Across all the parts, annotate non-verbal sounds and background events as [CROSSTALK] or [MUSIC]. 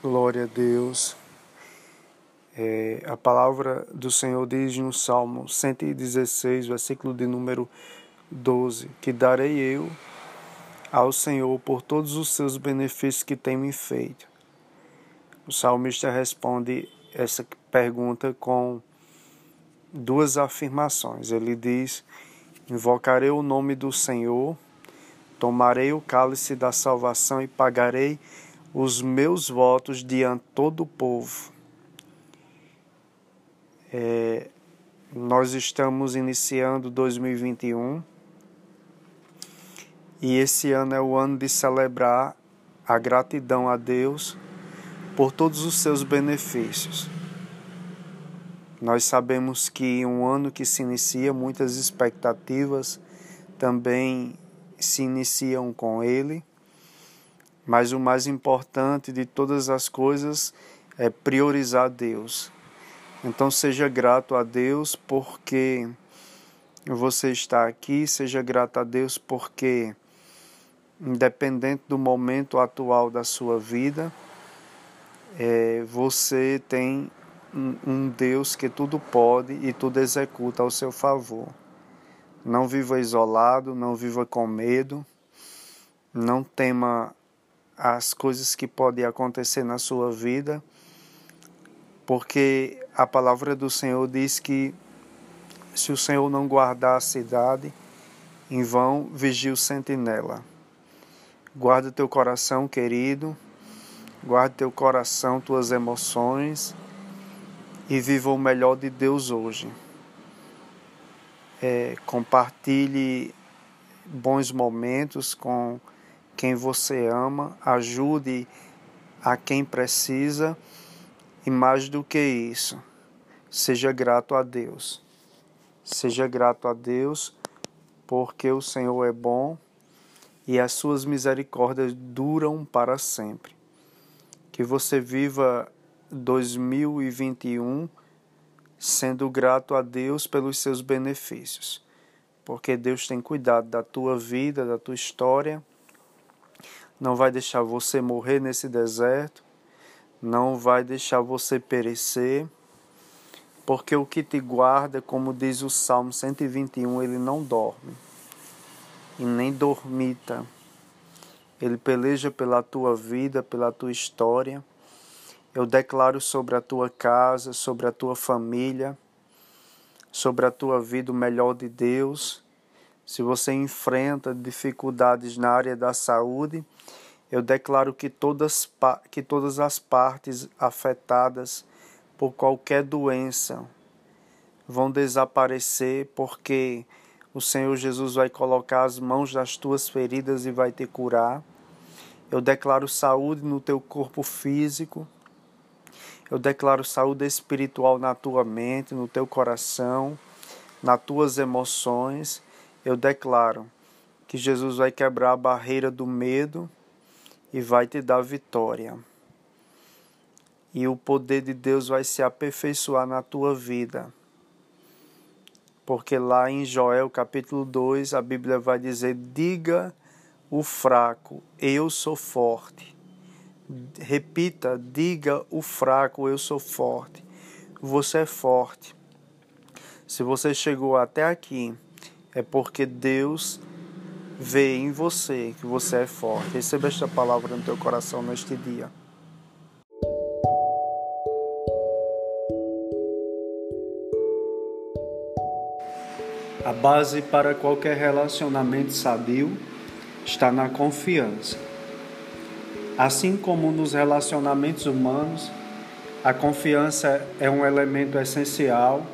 Glória a Deus. É, a palavra do Senhor diz no Salmo 116, versículo de número 12: Que darei eu ao Senhor por todos os seus benefícios que tem me feito. O salmista responde essa pergunta com duas afirmações. Ele diz: Invocarei o nome do Senhor, tomarei o cálice da salvação e pagarei os meus votos diante todo o povo. É, nós estamos iniciando 2021 e esse ano é o ano de celebrar a gratidão a Deus por todos os seus benefícios. Nós sabemos que um ano que se inicia, muitas expectativas também se iniciam com ele, mas o mais importante de todas as coisas é priorizar Deus. Então seja grato a Deus porque você está aqui, seja grato a Deus porque independente do momento atual da sua vida, é, você tem um Deus que tudo pode e tudo executa ao seu favor. Não viva isolado, não viva com medo, não tema as coisas que podem acontecer na sua vida, porque a palavra do Senhor diz que se o Senhor não guardar a cidade, em vão vigia o sentinela. Guarda teu coração, querido. Guarde teu coração, tuas emoções e viva o melhor de Deus hoje. É, compartilhe bons momentos com quem você ama, ajude a quem precisa e mais do que isso, seja grato a Deus. Seja grato a Deus porque o Senhor é bom e as suas misericórdias duram para sempre. Que você viva 2021 sendo grato a Deus pelos seus benefícios, porque Deus tem cuidado da tua vida, da tua história, não vai deixar você morrer nesse deserto, não vai deixar você perecer, porque o que te guarda, como diz o Salmo 121, ele não dorme e nem dormita. Ele peleja pela tua vida, pela tua história. Eu declaro sobre a tua casa, sobre a tua família, sobre a tua vida o melhor de Deus. Se você enfrenta dificuldades na área da saúde, eu declaro que todas, que todas as partes afetadas por qualquer doença vão desaparecer, porque o Senhor Jesus vai colocar as mãos nas tuas feridas e vai te curar. Eu declaro saúde no teu corpo físico. Eu declaro saúde espiritual na tua mente, no teu coração, nas tuas emoções. Eu declaro que Jesus vai quebrar a barreira do medo e vai te dar vitória. E o poder de Deus vai se aperfeiçoar na tua vida porque lá em Joel capítulo 2 a Bíblia vai dizer: diga o fraco, eu sou forte. Repita, diga o fraco, eu sou forte. Você é forte. Se você chegou até aqui, é porque Deus vê em você que você é forte. Receba esta palavra no teu coração neste dia. A base para qualquer relacionamento sadio está na confiança. Assim como nos relacionamentos humanos, a confiança é um elemento essencial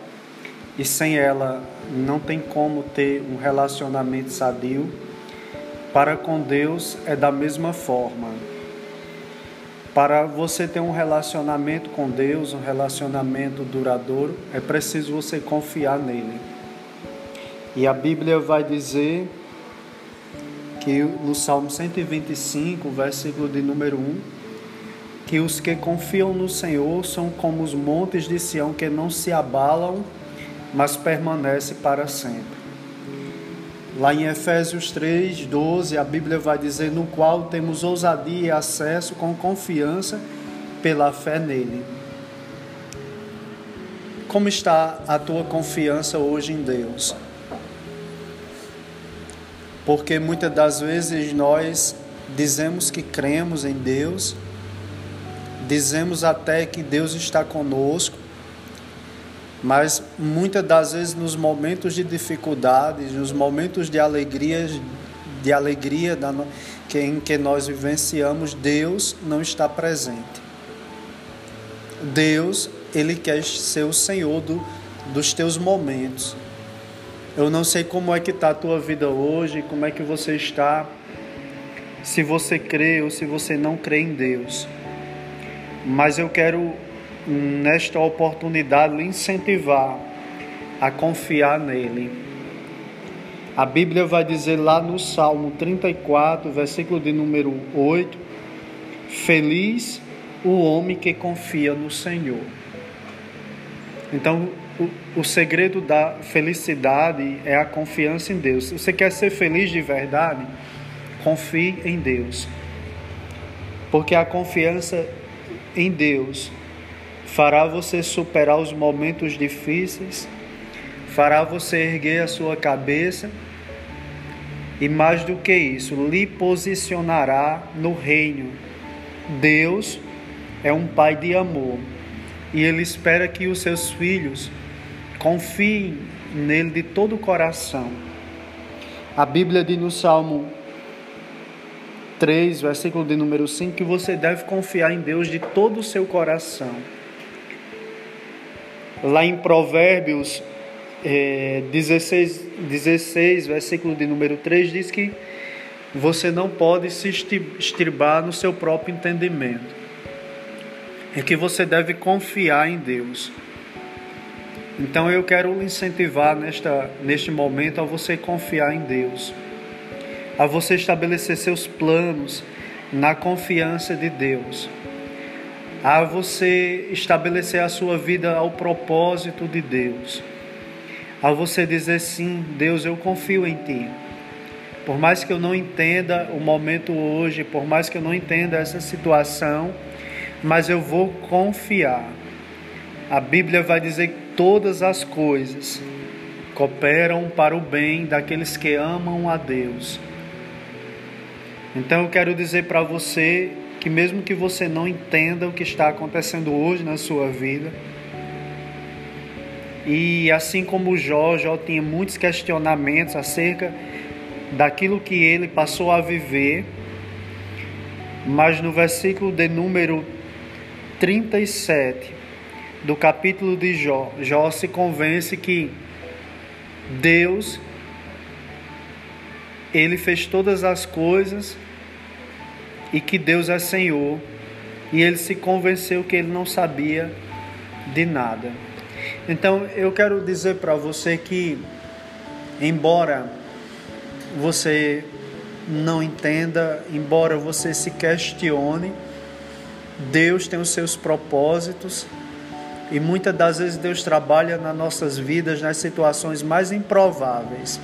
e sem ela não tem como ter um relacionamento sadio. Para com Deus é da mesma forma. Para você ter um relacionamento com Deus, um relacionamento duradouro, é preciso você confiar nele. E a Bíblia vai dizer que no Salmo 125, versículo de número 1, que os que confiam no Senhor são como os montes de Sião que não se abalam, mas permanecem para sempre. Lá em Efésios 3, 12, a Bíblia vai dizer: No qual temos ousadia e acesso com confiança pela fé nele. Como está a tua confiança hoje em Deus? Porque muitas das vezes nós dizemos que cremos em Deus, dizemos até que Deus está conosco, mas muitas das vezes nos momentos de dificuldades, nos momentos de alegria, de alegria da, que, em que nós vivenciamos, Deus não está presente. Deus ele quer ser o Senhor do, dos teus momentos. Eu não sei como é que está a tua vida hoje, como é que você está, se você crê ou se você não crê em Deus. Mas eu quero, nesta oportunidade, lhe incentivar a confiar nele. A Bíblia vai dizer lá no Salmo 34, versículo de número 8: Feliz o homem que confia no Senhor. Então, o, o segredo da felicidade é a confiança em Deus. Se você quer ser feliz de verdade, confie em Deus. Porque a confiança em Deus fará você superar os momentos difíceis, fará você erguer a sua cabeça e mais do que isso, lhe posicionará no reino. Deus é um pai de amor e Ele espera que os seus filhos confiem nele de todo o coração. A Bíblia diz no Salmo 3, versículo de número 5, que você deve confiar em Deus de todo o seu coração. Lá em Provérbios é, 16, 16, versículo de número 3, diz que você não pode se estribar no seu próprio entendimento é que você deve confiar em Deus. Então eu quero incentivar nesta, neste momento a você confiar em Deus, a você estabelecer seus planos na confiança de Deus, a você estabelecer a sua vida ao propósito de Deus, a você dizer sim, Deus, eu confio em Ti. Por mais que eu não entenda o momento hoje, por mais que eu não entenda essa situação, mas eu vou confiar. A Bíblia vai dizer que todas as coisas cooperam para o bem daqueles que amam a Deus. Então eu quero dizer para você que mesmo que você não entenda o que está acontecendo hoje na sua vida, e assim como Jó, Jó tinha muitos questionamentos acerca daquilo que ele passou a viver, mas no versículo de número 37 do capítulo de Jó, Jó se convence que Deus ele fez todas as coisas e que Deus é Senhor, e ele se convenceu que ele não sabia de nada. Então, eu quero dizer para você que embora você não entenda, embora você se questione, Deus tem os seus propósitos e muitas das vezes Deus trabalha nas nossas vidas nas situações mais improváveis.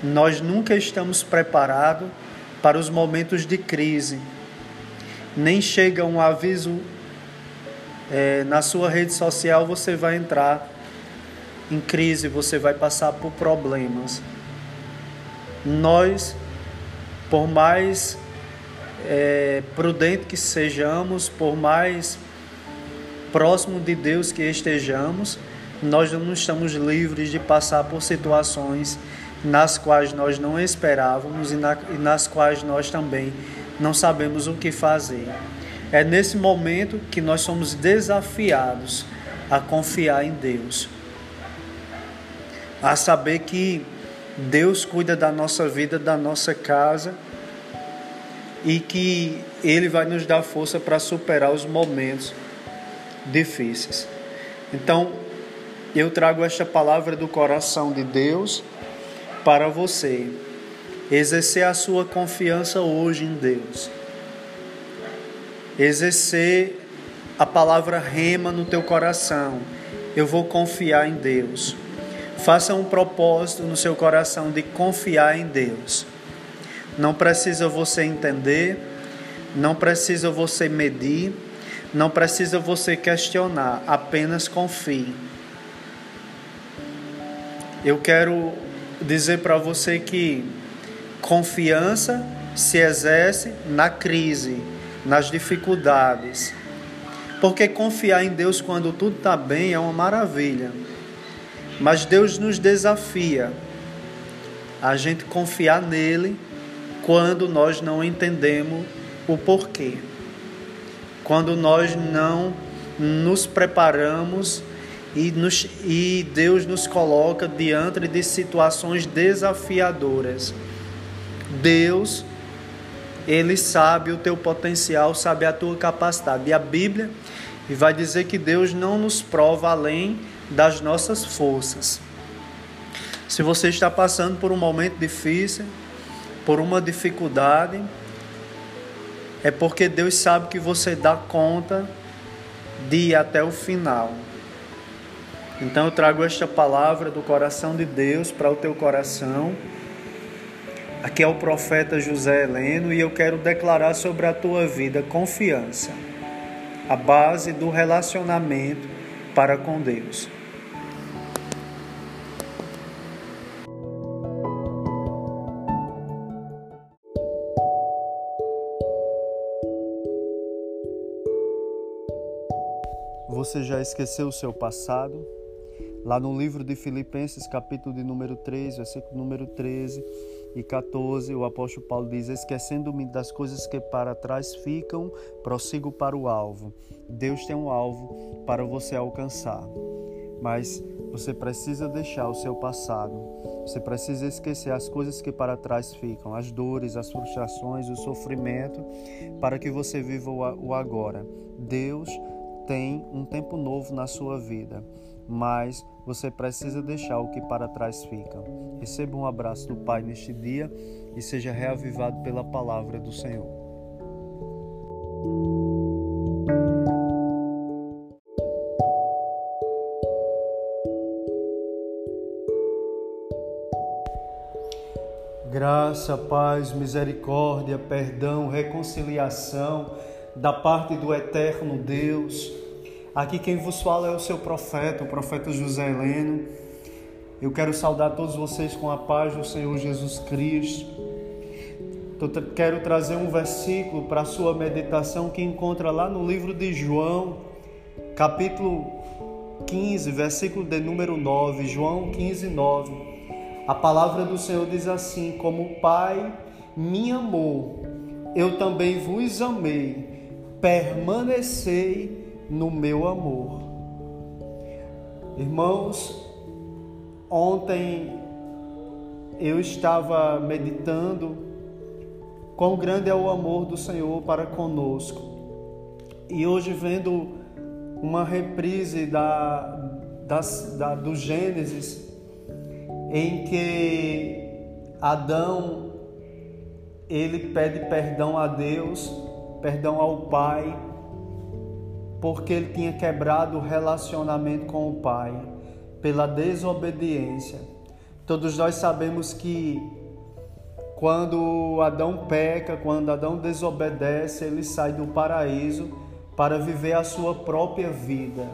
Nós nunca estamos preparados para os momentos de crise. Nem chega um aviso é, na sua rede social, você vai entrar em crise, você vai passar por problemas. Nós, por mais é, prudente que sejamos, por mais próximo de Deus que estejamos, nós não estamos livres de passar por situações nas quais nós não esperávamos e, na, e nas quais nós também não sabemos o que fazer. É nesse momento que nós somos desafiados a confiar em Deus, a saber que Deus cuida da nossa vida, da nossa casa e que Ele vai nos dar força para superar os momentos difíceis. Então, eu trago esta palavra do coração de Deus para você. Exercer a sua confiança hoje em Deus. Exercer a palavra rema no teu coração. Eu vou confiar em Deus. Faça um propósito no seu coração de confiar em Deus. Não precisa você entender, não precisa você medir, Não precisa você questionar, apenas confie. Eu quero dizer para você que confiança se exerce na crise, nas dificuldades. Porque confiar em Deus quando tudo está bem é uma maravilha. Mas Deus nos desafia a gente confiar nele quando nós não entendemos o porquê. Quando nós não nos preparamos e, nos, e Deus nos coloca diante de situações desafiadoras. Deus, Ele sabe o teu potencial, sabe a tua capacidade. E a Bíblia vai dizer que Deus não nos prova além das nossas forças. Se você está passando por um momento difícil, por uma dificuldade, é porque Deus sabe que você dá conta de ir até o final. Então eu trago esta palavra do coração de Deus para o teu coração. Aqui é o profeta José Heleno e eu quero declarar sobre a tua vida confiança, a base do relacionamento para com Deus. Você já esqueceu o seu passado? Lá no livro de Filipenses, capítulo de número 3, versículo número 13 e 14, o apóstolo Paulo diz: Esquecendo-me das coisas que para trás ficam, prossigo para o alvo. Deus tem um alvo para você alcançar, mas você precisa deixar o seu passado. Você precisa esquecer as coisas que para trás ficam, as dores, as frustrações, o sofrimento, para que você viva o agora. Deus tem um tempo novo na sua vida, mas você precisa deixar o que para trás fica. Receba um abraço do Pai neste dia e seja reavivado pela palavra do Senhor. Graça, paz, misericórdia, perdão, reconciliação da parte do eterno Deus. Aqui quem vos fala é o seu profeta, o profeta José Heleno. Eu quero saudar todos vocês com a paz do Senhor Jesus Cristo. quero trazer um versículo para a sua meditação que encontra lá no livro de João, capítulo 15, versículo de número 9. João 15, 9. A palavra do Senhor diz assim: Como o Pai me amou, eu também vos amei permanecei no meu amor. Irmãos, ontem eu estava meditando quão grande é o amor do Senhor para conosco. E hoje vendo uma reprise da, das, da, do Gênesis, em que Adão ele pede perdão a Deus perdão ao pai, porque ele tinha quebrado o relacionamento com o pai pela desobediência. Todos nós sabemos que quando Adão peca, quando Adão desobedece, ele sai do paraíso para viver a sua própria vida.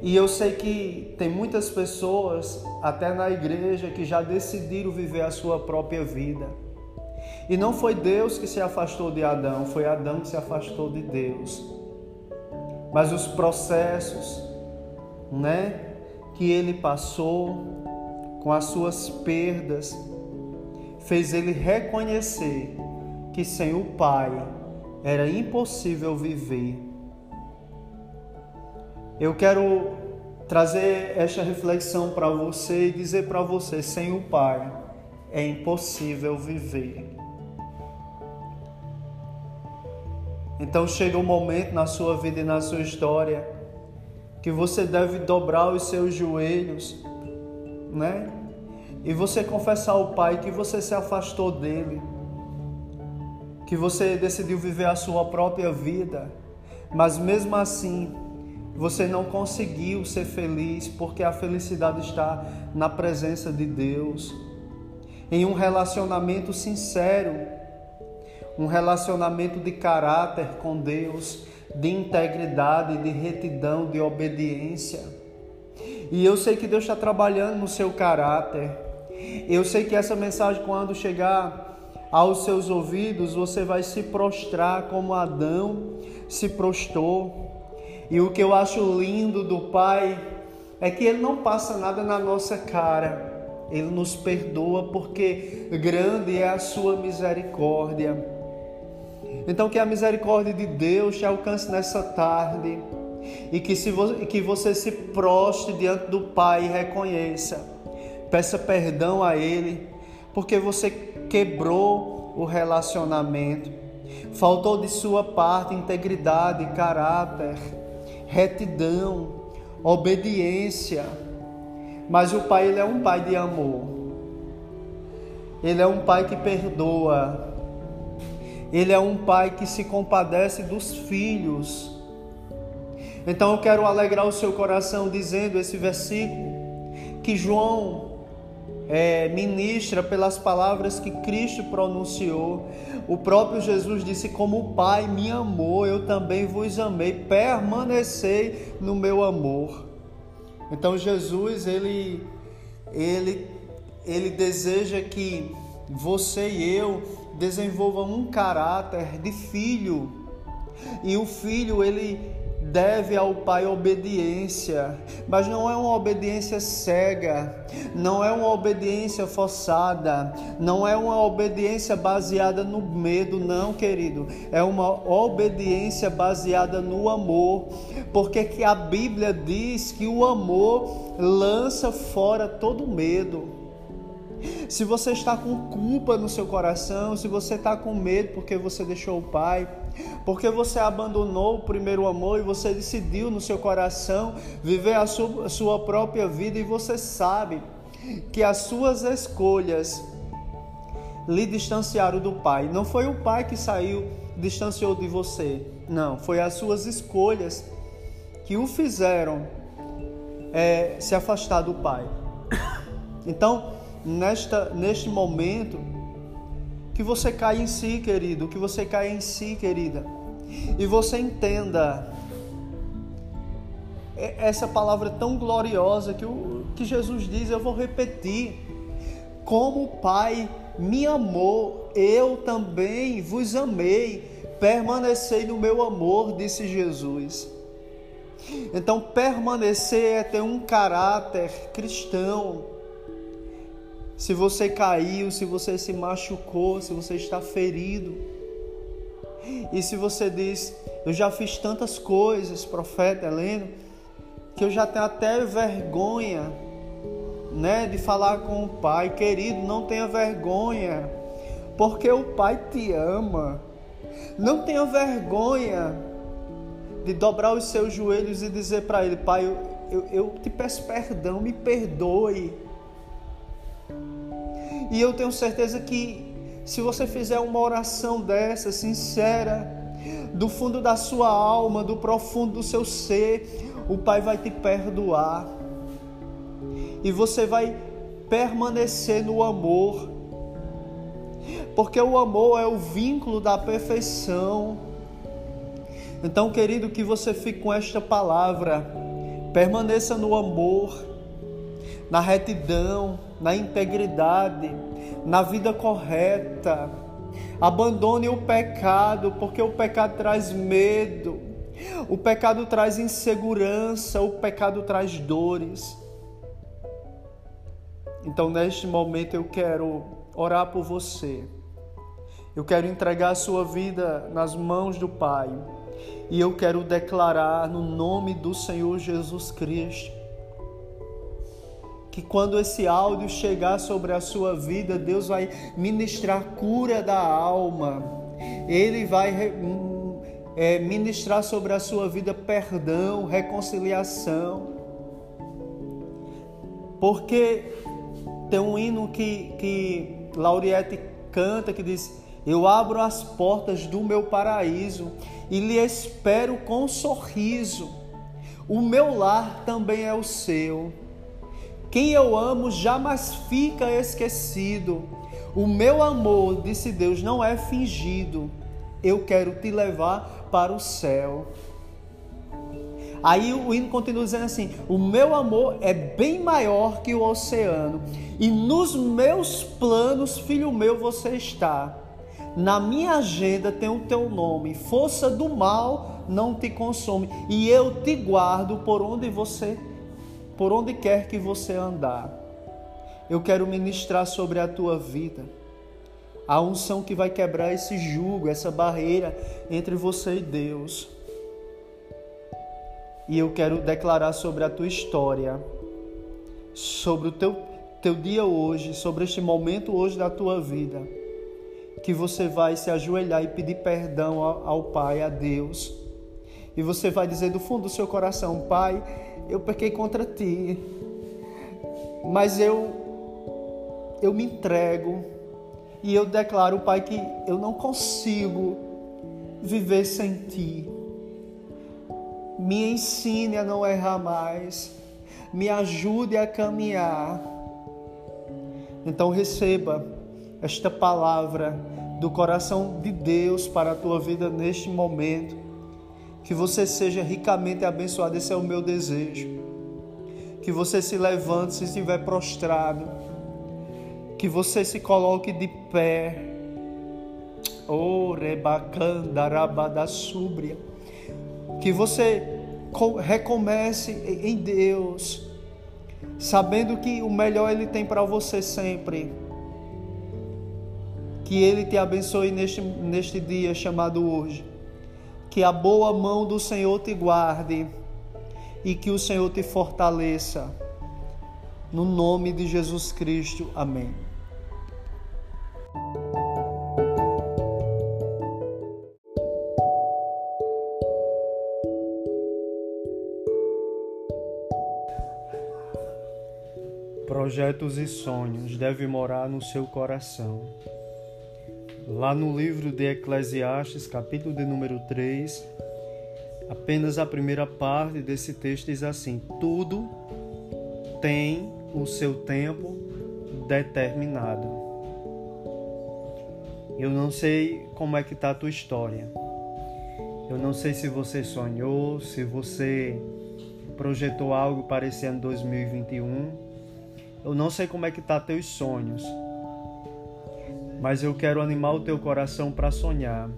E eu sei que tem muitas pessoas, até na igreja, que já decidiram viver a sua própria vida e não foi Deus que se afastou de Adão, foi Adão que se afastou de Deus. Mas os processos, né, que ele passou com as suas perdas, fez ele reconhecer que sem o Pai era impossível viver. Eu quero trazer esta reflexão para você e dizer para você: sem o Pai é impossível viver. Então chega um momento na sua vida e na sua história que você deve dobrar os seus joelhos, né? E você confessar ao Pai que você se afastou dele, que você decidiu viver a sua própria vida, mas mesmo assim você não conseguiu ser feliz porque a felicidade está na presença de Deus, em um relacionamento sincero um relacionamento de caráter com Deus, de integridade, de retidão, de obediência. E eu sei que Deus está trabalhando no seu caráter. Eu sei que essa mensagem, quando chegar aos seus ouvidos, você vai se prostrar como Adão se prostrou. E o que eu acho lindo do Pai é que Ele não passa nada na nossa cara. Ele nos perdoa porque grande é a sua misericórdia. Então que a misericórdia de Deus te alcance nessa tarde e que, se vo que você se prostre diante do Pai e reconheça, peça perdão a Ele, porque você quebrou o relacionamento, faltou de sua parte integridade, caráter, retidão, obediência. Mas o Pai ele é um Pai de amor. Ele é um Pai que perdoa. Ele é um Pai que se compadece dos filhos. Então eu quero alegrar o seu coração dizendo esse versículo que João é, ministra pelas palavras que Cristo pronunciou. O próprio Jesus disse: Como o Pai me amou, eu também vos amei, permanecei no meu amor. Então Jesus, ele, ele, ele deseja que você e eu desenvolvam um caráter de filho. E o filho, ele, deve ao Pai obediência, mas não é uma obediência cega, não é uma obediência forçada, não é uma obediência baseada no medo, não, querido. É uma obediência baseada no amor, porque que a Bíblia diz que o amor lança fora todo medo. Se você está com culpa no seu coração, se você está com medo porque você deixou o Pai, porque você abandonou o primeiro amor e você decidiu no seu coração viver a sua, própria vida e você sabe que as suas escolhas lhe distanciaram do Pai. Não foi o Pai que saiu, distanciou de você. Não, foi as suas escolhas que o fizeram é, se afastar do Pai. [COUGHS] Então, nesta, neste momento, que você caia em si, querido, que você caia em si, querida, e você entenda essa palavra tão gloriosa que, o, que Jesus diz, eu vou repetir. Como o Pai me amou, eu também vos amei, permanecei no meu amor, disse Jesus. Então, permanecer é ter um caráter cristão se você caiu, se você se machucou, se você está ferido. E se você diz, eu já fiz tantas coisas, profeta Heleno, que eu já tenho até vergonha, né, de falar com o Pai, querido, não tenha vergonha, porque o Pai te ama. Não tenha vergonha de dobrar os seus joelhos e dizer para Ele, Pai, eu, eu, eu te peço perdão, me perdoe e eu tenho certeza que se você fizer uma oração dessa, sincera, do fundo da sua alma, do profundo do seu ser, o Pai vai te perdoar. E você vai permanecer no amor. Porque o amor é o vínculo da perfeição. Então, querido, que você fique com esta palavra. Permaneça no amor, na retidão, na integridade, na vida correta. Abandone o pecado, porque o pecado traz medo, o pecado traz insegurança, o pecado traz dores. Então, neste momento, eu quero orar por você. Eu quero entregar a sua vida nas mãos do Pai. E eu quero declarar no nome do Senhor Jesus Cristo que quando esse áudio chegar sobre a sua vida, Deus vai ministrar cura da alma, Ele vai hum, é, ministrar sobre a sua vida perdão, reconciliação. Porque tem um hino que, que Lauriette canta que diz: Eu abro as portas do meu paraíso e lhe espero com sorriso. O meu lar também é o seu. Quem eu amo jamais fica esquecido. O meu amor, disse Deus, não é fingido. Eu quero te levar para o céu. Aí o hino continua dizendo assim: O meu amor é bem maior que o oceano, e nos meus planos, filho meu, você está. Na minha agenda tem o teu nome, força do mal não te consome, e eu te guardo por onde você, por onde quer que você andar. Eu quero ministrar sobre a tua vida a unção que vai quebrar esse jugo, essa barreira entre você e Deus. E eu quero declarar sobre a tua história, sobre o teu, teu dia hoje, sobre este momento hoje da tua vida, que você vai se ajoelhar e pedir perdão ao, ao Pai, a Deus. E você vai dizer do fundo do seu coração: Pai, eu pequei contra ti, mas eu eu me entrego e eu declaro, Pai, que eu não consigo viver sem Ti. Me ensine a não errar mais. Me ajude a caminhar. Então receba esta palavra do coração de Deus para a tua vida neste momento. Que você seja ricamente abençoado, esse é o meu desejo. Que você se levante se estiver prostrado que você se coloque de pé. Oh, rebacanda, súbria. Que você recomece em Deus, sabendo que o melhor Ele tem para você sempre. Que Ele te abençoe neste, neste dia chamado hoje. Que a boa mão do Senhor te guarde e que o Senhor te fortaleça. No nome de Jesus Cristo. Amém. Projetos e sonhos devem morar no seu coração. Lá no livro de Eclesiastes, capítulo de número 3, apenas a primeira parte desse texto diz assim: Tudo tem o seu tempo determinado. Eu não sei como é que está a tua história. Eu não sei se você sonhou, se você projetou algo para esse ano 2021 eu não sei como é que tá teus sonhos, mas eu quero animar o teu coração para sonhar,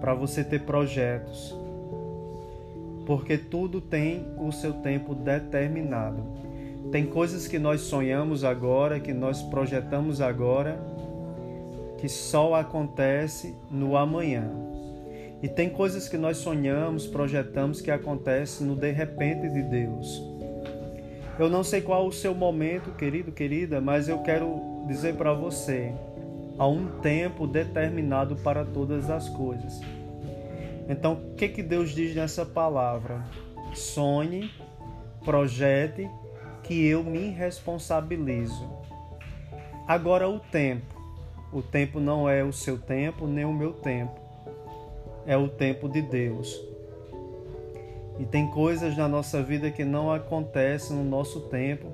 para você ter projetos. Porque tudo tem o seu tempo determinado. Tem coisas que nós sonhamos agora, que nós projetamos agora, que só acontece no amanhã. E tem coisas que nós sonhamos, projetamos que acontece no de repente de Deus. Eu não sei qual o seu momento, querido, querida, mas eu quero dizer para você: há um tempo determinado para todas as coisas. Então, o que, que Deus diz nessa palavra? Sonhe, projete, que eu me responsabilizo. Agora, o tempo. O tempo não é o seu tempo, nem o meu tempo. É o tempo de Deus. E tem coisas na nossa vida que não acontecem no nosso tempo,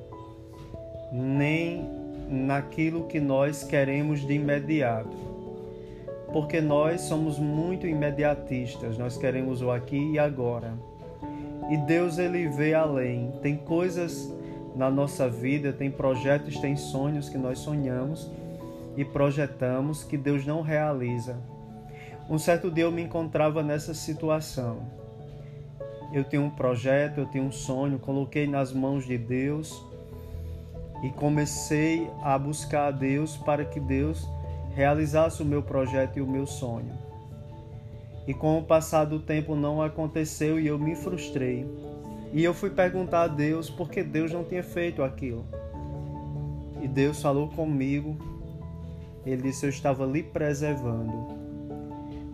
nem naquilo que nós queremos de imediato. Porque nós somos muito imediatistas, nós queremos o aqui e agora. E Deus ele vê além. Tem coisas na nossa vida, tem projetos, tem sonhos que nós sonhamos e projetamos que Deus não realiza. Um certo dia eu me encontrava nessa situação eu tenho um projeto, eu tenho um sonho, coloquei nas mãos de Deus e comecei a buscar a Deus para que Deus realizasse o meu projeto e o meu sonho. E com o passar do tempo não aconteceu e eu me frustrei. E eu fui perguntar a Deus por que Deus não tinha feito aquilo. E Deus falou comigo. Ele disse: Eu estava lhe preservando.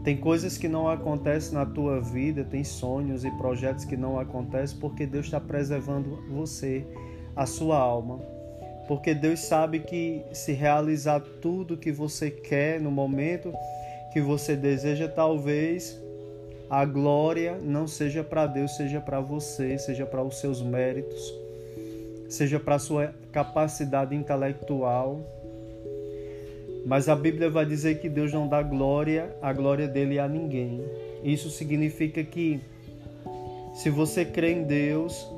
Tem coisas que não acontecem na tua vida, tem sonhos e projetos que não acontecem porque Deus está preservando você, a sua alma. Porque Deus sabe que se realizar tudo que você quer no momento que você deseja, talvez a glória não seja para Deus, seja para você, seja para os seus méritos, seja para a sua capacidade intelectual mas a Bíblia vai dizer que Deus não dá glória, a glória dele a ninguém. Isso significa que se você crê em Deus,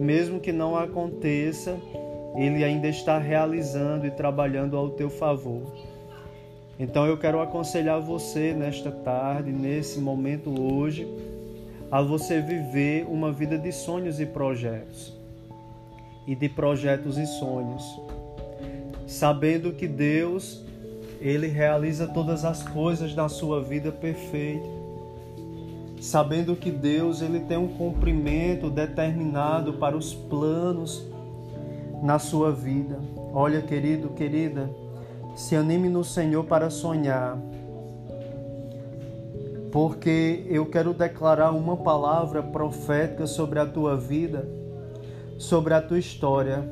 mesmo que não aconteça, ele ainda está realizando e trabalhando ao teu favor. Então eu quero aconselhar você nesta tarde, nesse momento hoje, a você viver uma vida de sonhos e projetos. E de projetos e sonhos. Sabendo que Deus, ele realiza todas as coisas na sua vida perfeita. Sabendo que Deus, ele tem um cumprimento determinado para os planos na sua vida. Olha, querido, querida, se anime no Senhor para sonhar, porque eu quero declarar uma palavra profética sobre a tua vida, sobre a tua história.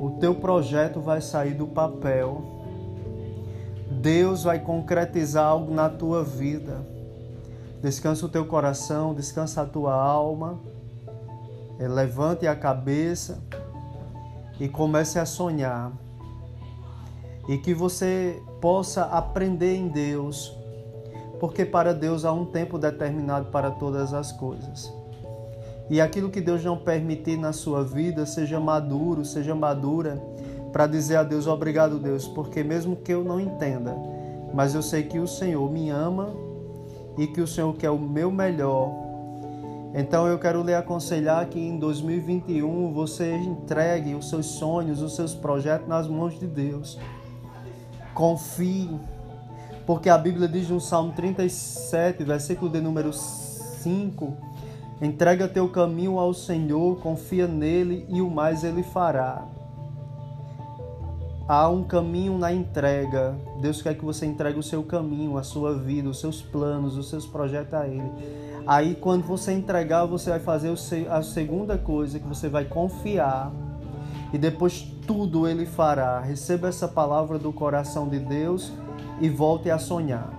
O teu projeto vai sair do papel. Deus vai concretizar algo na tua vida. Descansa o teu coração, descansa a tua alma. Levante a cabeça e comece a sonhar. E que você possa aprender em Deus, porque para Deus há um tempo determinado para todas as coisas. E aquilo que Deus não permitir na sua vida, seja maduro, seja madura, para dizer a Deus obrigado, Deus, porque mesmo que eu não entenda, mas eu sei que o Senhor me ama e que o Senhor quer o meu melhor então eu quero lhe aconselhar que em 2021 você entregue os seus sonhos, os seus projetos nas mãos de Deus. Confie, porque a Bíblia diz no Salmo 37, versículo de número 5: Entrega teu caminho ao Senhor, confia nele e o mais ele fará. Há um caminho na entrega. Deus quer que você entregue o seu caminho, a sua vida, os seus planos, os seus projetos a Ele. Aí, quando você entregar, você vai fazer a segunda coisa, que você vai confiar. E depois tudo Ele fará. Receba essa palavra do coração de Deus e volte a sonhar.